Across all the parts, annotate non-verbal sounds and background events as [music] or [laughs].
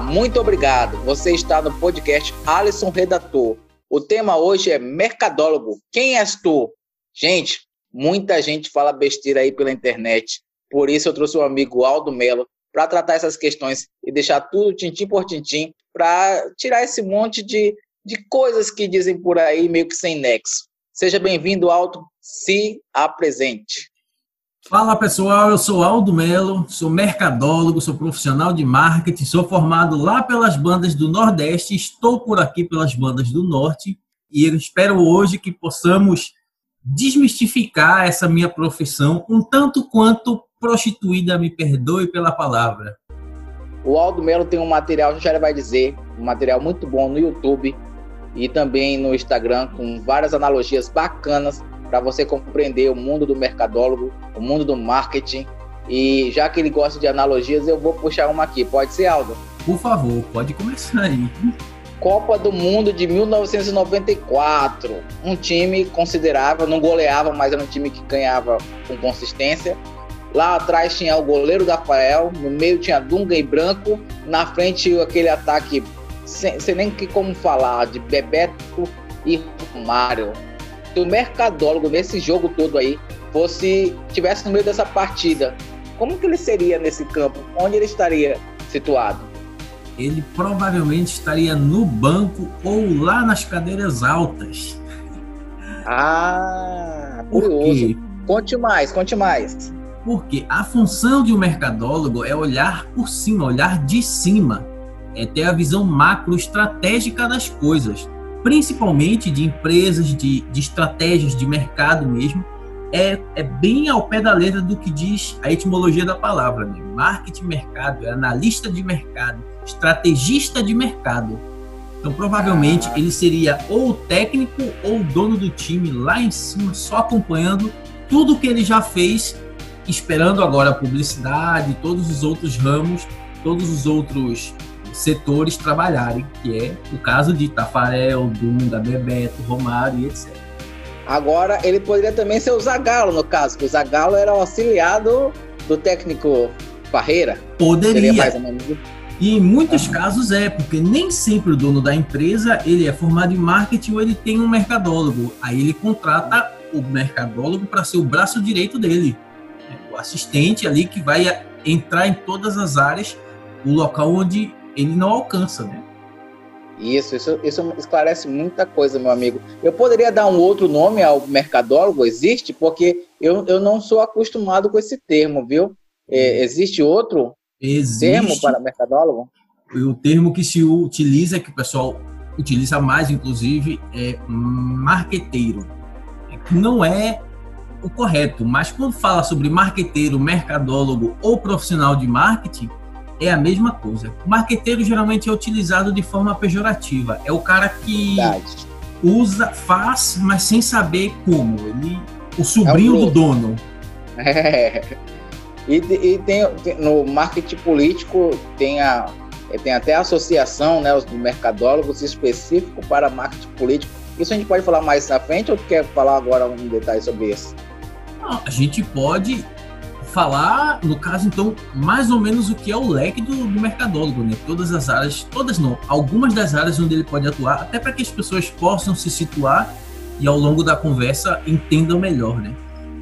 Muito obrigado. Você está no podcast Alisson Redator. O tema hoje é mercadólogo. Quem és tu? Gente, muita gente fala besteira aí pela internet. Por isso eu trouxe o amigo Aldo Melo para tratar essas questões e deixar tudo tintim por tintim para tirar esse monte de, de coisas que dizem por aí meio que sem nexo. Seja bem-vindo, Aldo. Se apresente. Fala pessoal, eu sou Aldo Melo, sou mercadólogo, sou profissional de marketing, sou formado lá pelas bandas do Nordeste, estou por aqui pelas bandas do Norte e eu espero hoje que possamos desmistificar essa minha profissão um tanto quanto prostituída, me perdoe pela palavra. O Aldo Melo tem um material, já vai dizer, um material muito bom no YouTube e também no Instagram com várias analogias bacanas para você compreender o mundo do mercadólogo, o mundo do marketing. E já que ele gosta de analogias, eu vou puxar uma aqui. Pode ser, Aldo? Por favor, pode começar aí. Copa do Mundo de 1994. Um time considerável, não goleava, mas era um time que ganhava com consistência. Lá atrás tinha o goleiro Rafael, no meio tinha Dunga e Branco, na frente aquele ataque sem, sem nem que como falar, de Bebeto e Romário se o mercadólogo nesse jogo todo aí fosse tivesse no meio dessa partida, como que ele seria nesse campo? Onde ele estaria situado? Ele provavelmente estaria no banco ou lá nas cadeiras altas. Ah, curioso. Conte mais, conte mais. Porque a função de um mercadólogo é olhar por cima, olhar de cima, é ter a visão macro estratégica das coisas principalmente de empresas, de, de estratégias de mercado mesmo, é, é bem ao pé da letra do que diz a etimologia da palavra. Né? Marketing mercado, é analista de mercado, estrategista de mercado. Então, provavelmente, ele seria ou o técnico ou o dono do time lá em cima, só acompanhando tudo que ele já fez, esperando agora a publicidade, todos os outros ramos, todos os outros setores trabalharem, que é o caso de Tafarel, Dunga, Bebeto, Romário e etc. Agora, ele poderia também ser o Zagallo, no caso, que o Zagallo era o auxiliar do, do técnico Parreira. Poderia. E em muitos casos é, porque nem sempre o dono da empresa ele é formado em marketing ou ele tem um mercadólogo. Aí ele contrata o mercadólogo para ser o braço direito dele. O assistente ali que vai entrar em todas as áreas, o local onde ele não alcança, né? Isso, isso, isso esclarece muita coisa, meu amigo. Eu poderia dar um outro nome ao mercadólogo? Existe? Porque eu, eu não sou acostumado com esse termo, viu? É, existe outro existe. termo para mercadólogo? O termo que se utiliza, que o pessoal utiliza mais, inclusive, é marqueteiro. Não é o correto, mas quando fala sobre marqueteiro, mercadólogo ou profissional de marketing, é a mesma coisa. O marqueteiro geralmente é utilizado de forma pejorativa. É o cara que Verdade. usa, faz, mas sem saber como. Ele, o sobrinho é o do dono. [laughs] É. E, e tem, tem, no marketing político tem a tem até a associação, né, os mercadólogos específico para marketing político. Isso a gente pode falar mais na frente ou quer falar agora um detalhe sobre isso? Não, a gente pode falar, no caso, então, mais ou menos o que é o leque do, do mercadólogo, né? Todas as áreas, todas não, algumas das áreas onde ele pode atuar, até para que as pessoas possam se situar e ao longo da conversa entendam melhor, né?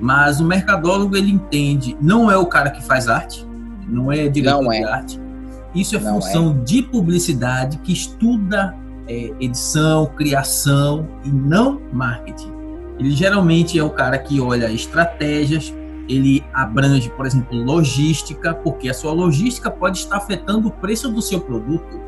Mas o mercadólogo, ele entende, não é o cara que faz arte, não é diretor não é. de arte. Isso é não função é. de publicidade que estuda é, edição, criação e não marketing. Ele geralmente é o cara que olha estratégias, ele abrange, por exemplo, logística, porque a sua logística pode estar afetando o preço do seu produto.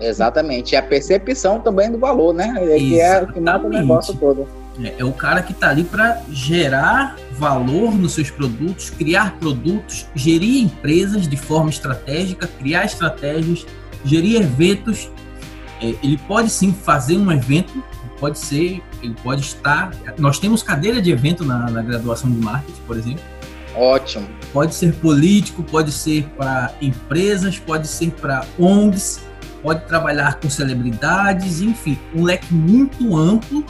Exatamente, e a percepção também do valor, né? É que é o que mata o negócio todo. É, é o cara que está ali para gerar valor nos seus produtos, criar produtos, gerir empresas de forma estratégica, criar estratégias, gerir eventos. É, ele pode sim fazer um evento, pode ser, ele pode estar. Nós temos cadeira de evento na, na graduação de marketing, por exemplo. Ótimo. Pode ser político, pode ser para empresas, pode ser para ONGs, pode trabalhar com celebridades, enfim, um leque muito amplo.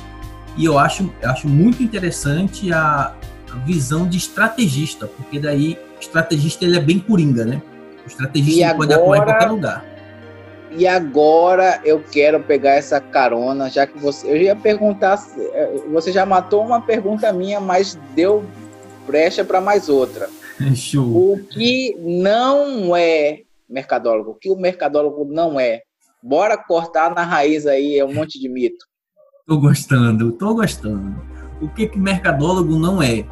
E eu acho, eu acho muito interessante a, a visão de estrategista, porque daí o estrategista ele é bem coringa, né? O estrategista agora, pode atuar em qualquer lugar. E agora eu quero pegar essa carona, já que você. Eu ia perguntar. Eh, você já matou uma pergunta minha, mas deu brecha para mais outra. [laughs] Show. O que não é mercadólogo? O que o mercadólogo não é? Bora cortar na raiz aí, é um monte de mito. Tô gostando, tô gostando. O que que mercadólogo não é?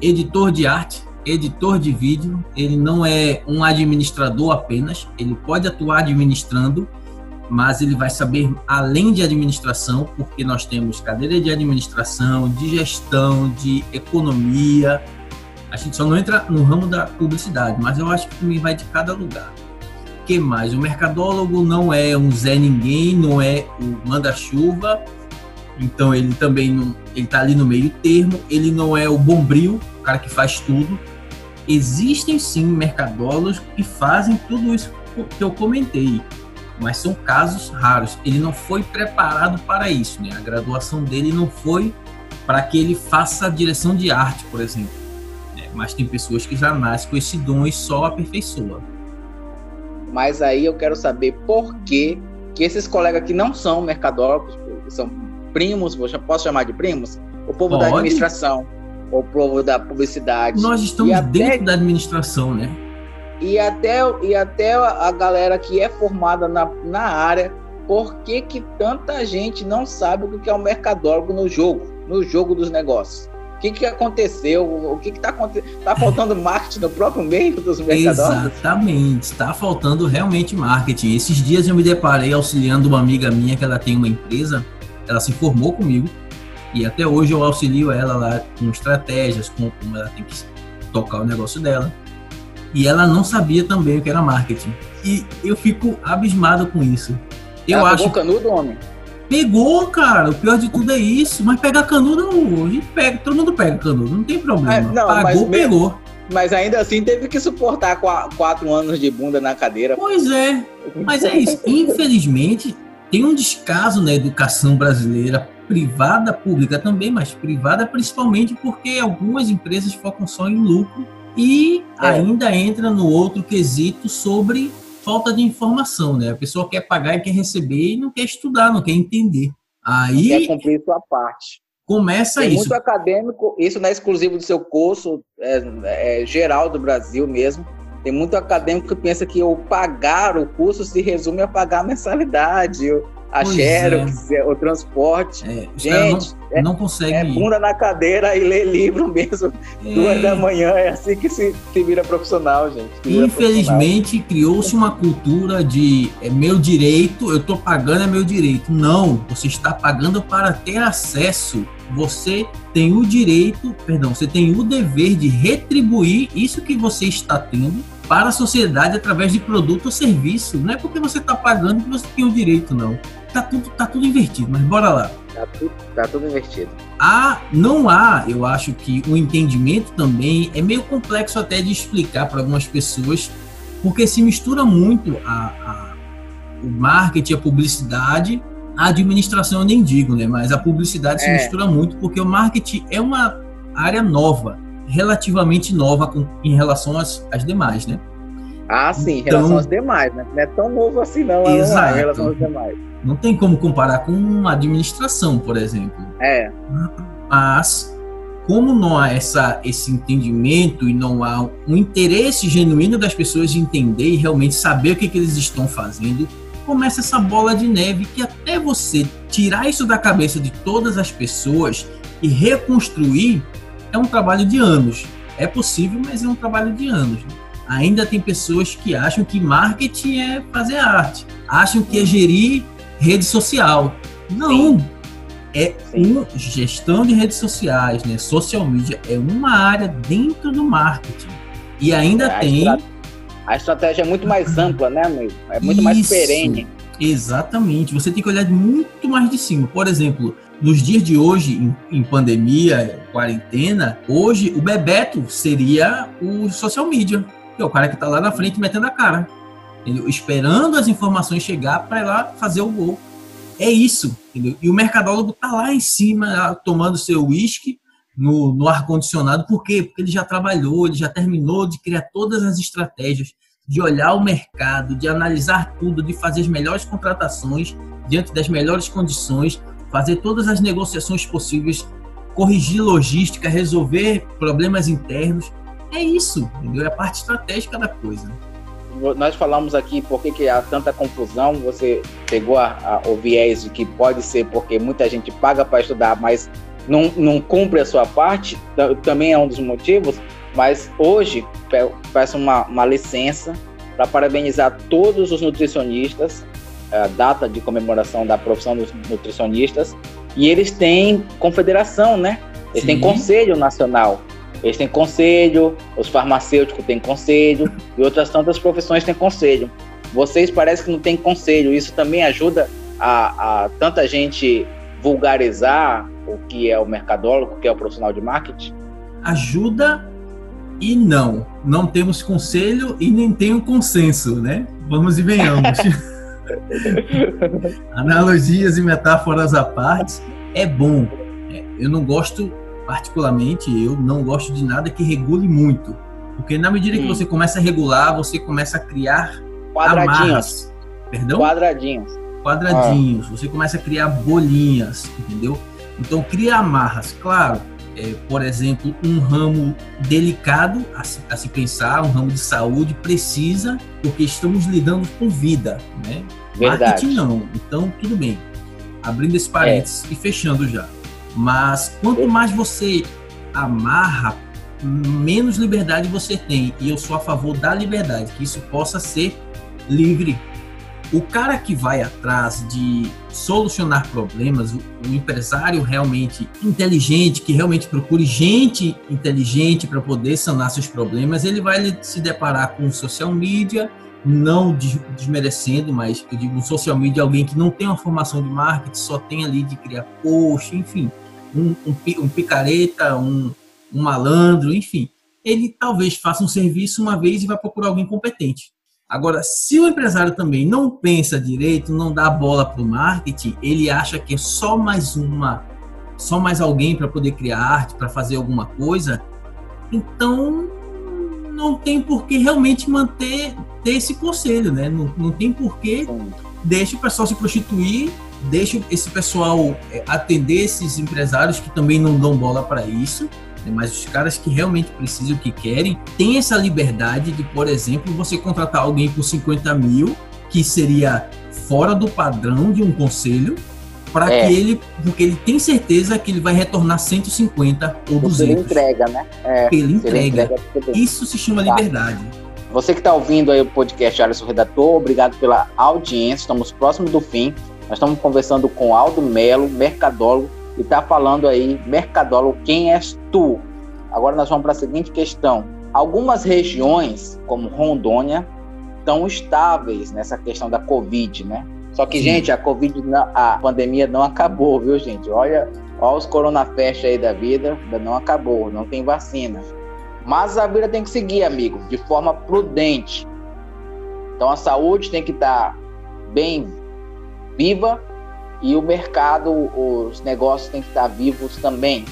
Editor de arte, editor de vídeo, ele não é um administrador apenas, ele pode atuar administrando, mas ele vai saber além de administração, porque nós temos cadeira de administração, de gestão, de economia. A gente só não entra no ramo da publicidade, mas eu acho que também vai de cada lugar. Que mais? O mercadólogo não é um Zé Ninguém, não é o manda-chuva, então ele também não, ele tá ali no meio termo, ele não é o bombril, cara que faz tudo, Existem sim mercadólogos que fazem tudo isso que eu comentei, mas são casos raros. Ele não foi preparado para isso, né? A graduação dele não foi para que ele faça a direção de arte, por exemplo. Né? Mas tem pessoas que já nascem com esse dom e só aperfeiçoa. Mas aí eu quero saber por que, que esses colegas que não são mercadólogos, são primos, posso chamar de primos? O povo Pode. da administração, o povo da publicidade. Nós estamos até, dentro da administração, né? E até, e até a galera que é formada na, na área, por que, que tanta gente não sabe o que é o um mercadólogo no jogo, no jogo dos negócios? O que, que aconteceu? O que está acontecendo? Está faltando [laughs] marketing no próprio meio dos mercadólogos? Exatamente, está faltando realmente marketing. Esses dias eu me deparei auxiliando uma amiga minha que ela tem uma empresa, ela se formou comigo, e até hoje eu auxilio ela lá com estratégias, com como ela tem que tocar o negócio dela. E ela não sabia também o que era marketing. E eu fico abismado com isso. Eu ela acho. Pegou canudo, homem? Pegou, cara. O pior de tudo é isso. Mas pegar canudo, a gente pega. Todo mundo pega canudo, não tem problema. É, não, Pagou, mas pegou. Mas ainda assim teve que suportar quatro anos de bunda na cadeira. Pois é. Mas é isso. Infelizmente, tem um descaso na educação brasileira privada, pública também, mas privada principalmente porque algumas empresas focam só em lucro e é. ainda entra no outro quesito sobre falta de informação, né? A pessoa quer pagar e quer receber e não quer estudar, não quer entender. Aí quer cumprir sua parte. Começa Tem isso. Muito acadêmico, isso não é exclusivo do seu curso, é, é geral do Brasil mesmo. Tem muito acadêmico que pensa que o pagar o curso se resume a pagar a mensalidade, a pois Xerox, é. o transporte. É, Gente, não, não consegue. É bunda na cadeira e ler livro mesmo. É. Duas da manhã, é assim que se, se vira profissional, gente. Infelizmente, criou-se uma cultura de é meu direito, eu estou pagando, é meu direito. Não, você está pagando para ter acesso. Você tem o direito, perdão, você tem o dever de retribuir isso que você está tendo para a sociedade através de produto ou serviço. Não é porque você está pagando que você tem o direito, não. Tá tudo, tá tudo invertido, mas bora lá. Tá tudo, tá tudo invertido. Há, não há, eu acho que o entendimento também é meio complexo até de explicar para algumas pessoas, porque se mistura muito a, a, o marketing, a publicidade, a administração eu nem digo, né? Mas a publicidade é. se mistura muito porque o marketing é uma área nova relativamente nova em relação às, às demais, né? Ah, sim, em então, relação às demais, né? Não é tão novo assim, não, exato. em relação às demais. Não tem como comparar com uma administração, por exemplo. É. Mas, como não há essa, esse entendimento e não há um interesse genuíno das pessoas de entender e realmente saber o que, que eles estão fazendo, começa essa bola de neve que até você tirar isso da cabeça de todas as pessoas e reconstruir é um trabalho de anos. É possível, mas é um trabalho de anos. Ainda tem pessoas que acham que marketing é fazer arte, acham que é gerir rede social. Não. É uma gestão de redes sociais, né? Social media é uma área dentro do marketing. E ainda é, tem. A, a estratégia é muito mais ampla, né, amigo? É muito Isso, mais perene. Exatamente. Você tem que olhar muito mais de cima. Por exemplo, nos dias de hoje, em, em, pandemia, quarentena, hoje o Bebeto seria o social media, que é o cara que está lá na frente metendo a cara, entendeu? esperando as informações chegar para lá fazer o gol. É isso, entendeu? E o mercadólogo está lá em cima, tomando seu uísque no, no ar-condicionado, por quê? Porque ele já trabalhou, ele já terminou de criar todas as estratégias. de olhar o mercado, de analisar tudo, de fazer as melhores contratações diante das melhores condições, fazer todas as negociações possíveis, corrigir logística, resolver problemas internos. É isso, entendeu? É a parte estratégica da coisa. Nós falamos aqui por que, que há tanta confusão. Você pegou a, a, o viés de que pode ser porque muita gente paga para estudar, mas não, não cumpre a sua parte. Também é um dos motivos. Mas hoje, peço uma, uma licença para parabenizar todos os nutricionistas, a data de comemoração da profissão dos nutricionistas, e eles têm confederação, né? Eles Sim. têm conselho nacional. Eles têm conselho, os farmacêuticos têm conselho, e outras tantas profissões têm conselho. Vocês parecem que não têm conselho. Isso também ajuda a, a tanta gente vulgarizar o que é o mercadólogo, o que é o profissional de marketing? Ajuda e não. Não temos conselho e nem tem o consenso, né? Vamos e venhamos. [laughs] [laughs] Analogias e metáforas à parte, é bom. É, eu não gosto, particularmente, eu não gosto de nada que regule muito. Porque na medida hum. que você começa a regular, você começa a criar quadradinhos. Amarras. Perdão? Quadradinhos. Quadradinhos. Ah. Você começa a criar bolinhas, entendeu? Então cria amarras. Claro, é, por exemplo, um ramo delicado a se, a se, pensar, um ramo de saúde, precisa, porque estamos lidando com vida, né? Verdade. Marketing não, então tudo bem. Abrindo esse parênteses é. e fechando já. Mas quanto mais você amarra, menos liberdade você tem. E eu sou a favor da liberdade, que isso possa ser livre o cara que vai atrás de solucionar problemas, o, empresário realmente inteligente, que realmente procure gente inteligente para poder sanar seus problemas, ele vai se deparar com social media, não desmerecendo, mas eu digo social media alguém que não tem uma formação de marketing, só tem ali de criar post, enfim, um, um, um picareta, um, um malandro, enfim. Ele talvez faça um serviço uma vez e vai procurar alguém competente. Agora, se o empresário também não pensa direito, não dá bola para o marketing, ele acha que é só mais uma, só mais alguém para poder criar arte, para fazer alguma coisa, então não tem por que realmente manter ter esse conselho, né? Não, não tem por que deixa o pessoal se prostituir, deixa esse pessoal é, atender esses empresários que também não dão bola para isso né? mas os caras que realmente precisam, que querem, têm essa liberdade de, por exemplo, você contratar alguém por 50 mil, que seria fora do padrão de um conselho, para é. que ele, porque ele tem certeza que ele vai retornar 150 ou 200. Pela entrega, né? É, pela entrega. entrega Isso se chama tá. liberdade. Você que está ouvindo aí o podcast Alisson Redator, obrigado pela audiência. Estamos próximos do fim. Nós estamos conversando com Aldo Melo, mercadólogo, e está falando aí, mercadólogo, quem és tu? Agora nós vamos para a seguinte questão. Algumas regiões, como Rondônia, estão estáveis nessa questão da Covid, né? Só que, Sim. gente, a Covid, a pandemia não acabou, viu, gente? Olha, olha os coronafest aí da vida, ainda não acabou, não tem vacina. Mas a vida tem que seguir, amigo, de forma prudente. Então a saúde tem que estar bem viva e o mercado, os negócios têm que estar vivos também.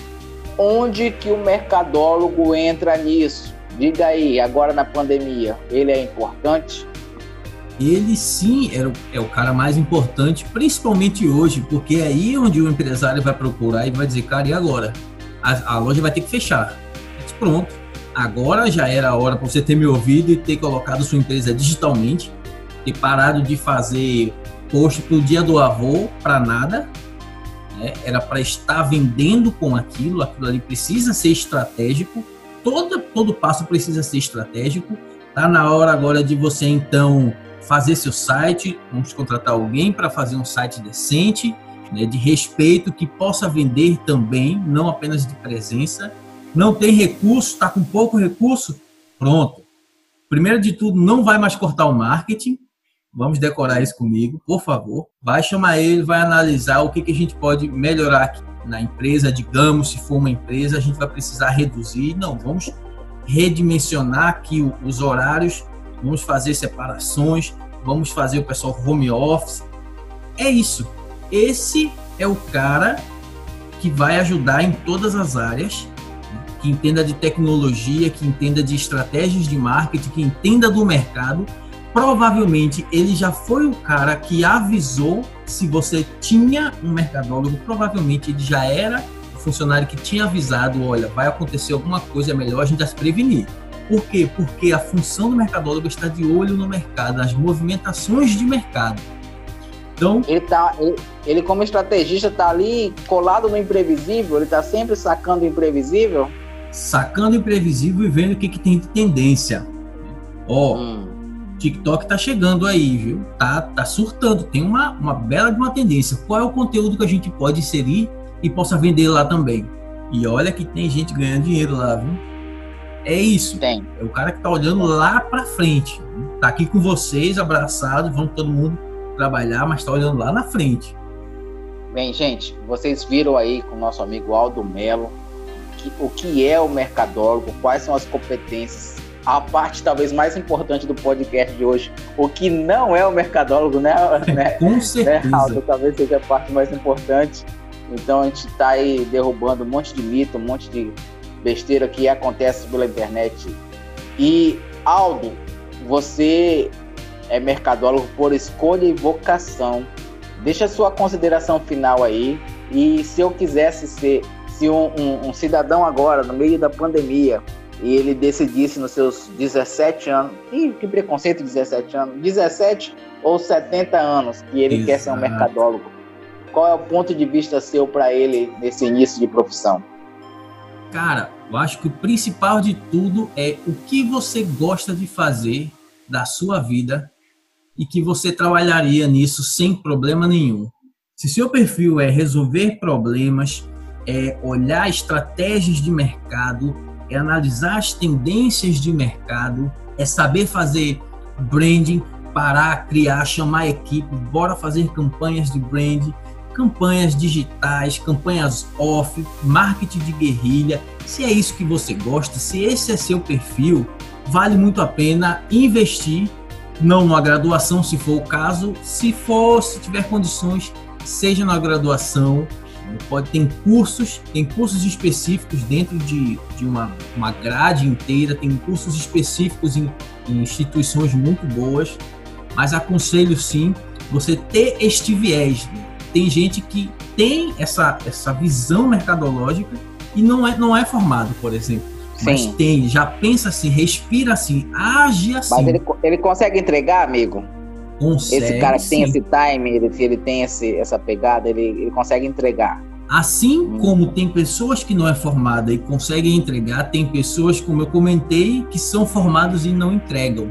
Onde que o mercadólogo entra nisso? Diga aí, agora na pandemia, ele é importante? Ele sim é o, é o cara mais importante, principalmente hoje, porque é aí onde o empresário vai procurar e vai dizer, cara, e agora? A, a loja vai ter que fechar. Pronto. Agora já era a hora para você ter me ouvido e ter colocado sua empresa digitalmente, ter parado de fazer posto para o dia do avô para nada, né? era para estar vendendo com aquilo, aquilo ali precisa ser estratégico, todo, todo passo precisa ser estratégico. Está na hora agora de você então fazer seu site, vamos contratar alguém para fazer um site decente, né, de respeito, que possa vender também, não apenas de presença. Não tem recurso, está com pouco recurso, pronto. Primeiro de tudo, não vai mais cortar o marketing, Vamos decorar isso comigo, por favor. Vai chamar ele, vai analisar o que, que a gente pode melhorar aqui na empresa. Digamos, se for uma empresa, a gente vai precisar reduzir. Não, vamos redimensionar aqui os horários, vamos fazer separações, vamos fazer o pessoal home office. É isso. Esse é o cara que vai ajudar em todas as áreas, que entenda de tecnologia, que entenda de estratégias de marketing, que entenda do mercado, provavelmente ele já foi o cara que avisou se você tinha um mercadólogo, provavelmente ele já era o funcionário que tinha avisado, olha, vai acontecer alguma coisa, é melhor a gente já se prevenir. Por quê? Porque a função do mercadólogo está de olho no mercado, nas movimentações de mercado. Então, ele, tá, ele, ele como estrategista está ali colado no imprevisível, ele está sempre sacando o imprevisível. Sacando o imprevisível e vendo o que, que tem de tendência. Ó, oh, hum. TikTok tá chegando aí, viu? Tá, tá surtando, tem uma, uma bela de uma tendência. Qual é o conteúdo que a gente pode inserir e possa vender lá também? E olha que tem gente ganhando dinheiro lá, viu? É isso. Tem. É o cara que tá olhando lá para frente. Tá aqui com vocês, abraçado, vamos todo mundo trabalhar, mas tá olhando lá na frente. Bem, gente, vocês viram aí com o nosso amigo Aldo Melo que, o que é o mercadólogo, quais são as competências, a parte talvez mais importante do podcast de hoje, o que não é o mercadólogo, né? [laughs] né com certeza. Né, Aldo, talvez seja a parte mais importante. Então a gente está aí derrubando um monte de mito, um monte de besteira que acontece pela internet. E, Aldo, você é mercadólogo por escolha e vocação. Deixa a sua consideração final aí. E se eu quisesse ser, se um, um, um cidadão agora, no meio da pandemia, ele decidisse nos seus 17 anos, Ih, que preconceito 17 anos, 17 ou 70 anos que ele Exato. quer ser um mercadólogo. Qual é o ponto de vista seu para ele nesse início de profissão? Cara, eu acho que o principal de tudo é o que você gosta de fazer da sua vida e que você trabalharia nisso sem problema nenhum. Se seu perfil é resolver problemas, é olhar estratégias de mercado, é analisar as tendências de mercado, é saber fazer branding, parar, criar, chamar a equipe, bora fazer campanhas de branding, campanhas digitais, campanhas off, marketing de guerrilha. Se é isso que você gosta, se esse é seu perfil, vale muito a pena investir, não numa graduação, se for o caso, se for, se tiver condições, seja na graduação, pode ter cursos, tem cursos específicos dentro de, de uma, uma grade inteira, tem cursos específicos em, em instituições muito boas, mas aconselho sim você ter este viés, tem gente que tem essa, essa visão mercadológica e não é, não é formado, por exemplo. Sim. Mas tem, já pensa assim, respira assim, age assim. Mas ele, ele consegue entregar, amigo? Consegue, esse cara que tem esse time, ele, ele tem esse, essa pegada, ele, ele consegue entregar. Assim como tem pessoas que não é formada e conseguem entregar, tem pessoas, como eu comentei, que são formados e não entregam.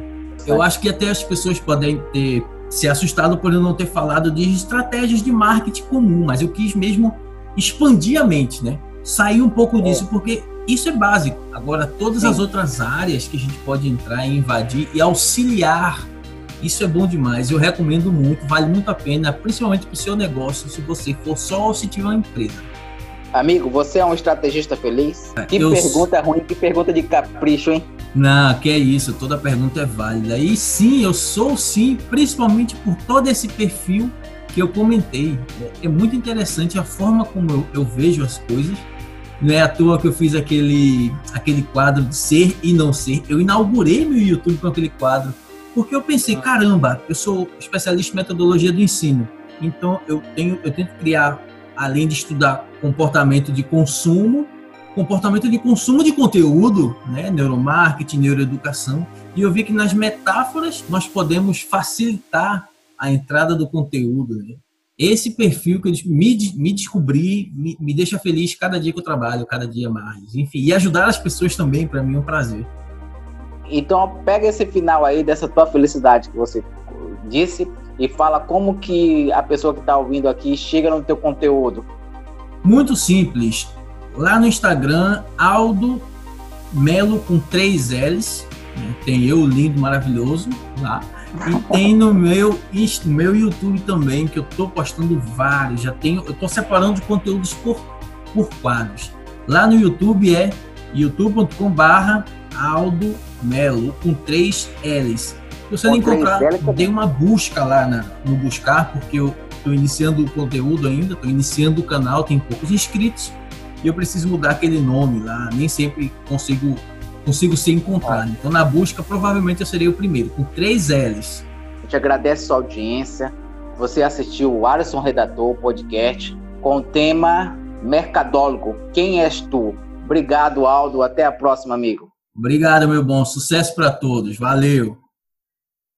Eu acho que até as pessoas podem ter se assustado por eu não ter falado de estratégias de marketing comum, mas eu quis mesmo expandir a mente, né? Sair um pouco disso, porque isso é básico. Agora, todas Sim. as outras áreas que a gente pode entrar e invadir e auxiliar, isso é bom demais. Eu recomendo muito, vale muito a pena, principalmente para o seu negócio, se você for só ou se tiver uma empresa. Amigo, você é um estrategista feliz? Que eu pergunta ruim, que pergunta de capricho, hein? Não, que é isso, toda pergunta é válida. E sim, eu sou sim, principalmente por todo esse perfil que eu comentei. É muito interessante a forma como eu, eu vejo as coisas. Não é à toa que eu fiz aquele, aquele quadro de ser e não ser. Eu inaugurei meu YouTube com aquele quadro, porque eu pensei, caramba, eu sou especialista em metodologia do ensino. Então eu tenho, eu tento criar, além de estudar comportamento de consumo, comportamento de consumo de conteúdo, né, neuromarketing, neuroeducação, e eu vi que nas metáforas nós podemos facilitar a entrada do conteúdo. Né? Esse perfil que eu me, me descobri me, me deixa feliz cada dia que eu trabalho, cada dia mais. Enfim, e ajudar as pessoas também, para mim, é um prazer. Então, pega esse final aí dessa tua felicidade que você disse e fala como que a pessoa que está ouvindo aqui chega no teu conteúdo. Muito simples Lá no Instagram, Aldo Melo com três L's. Né? Tem eu lindo, maravilhoso lá. E tem no meu, no meu YouTube também, que eu tô postando vários. Já tenho, eu tô separando conteúdos por, por quadros. Lá no YouTube é youtube.com/barra Aldo Melo com três L's. Se você não encontrar, dê uma busca lá na, no buscar, porque eu estou iniciando o conteúdo ainda, estou iniciando o canal, tem poucos inscritos e eu preciso mudar aquele nome lá. Nem sempre consigo consigo ser encontrado. Então, na busca, provavelmente eu serei o primeiro, com três L's. A gente agradece a sua audiência. Você assistiu o Alisson Redator podcast com o tema Mercadólogo. Quem és tu? Obrigado, Aldo. Até a próxima, amigo. Obrigado, meu bom. Sucesso para todos. Valeu.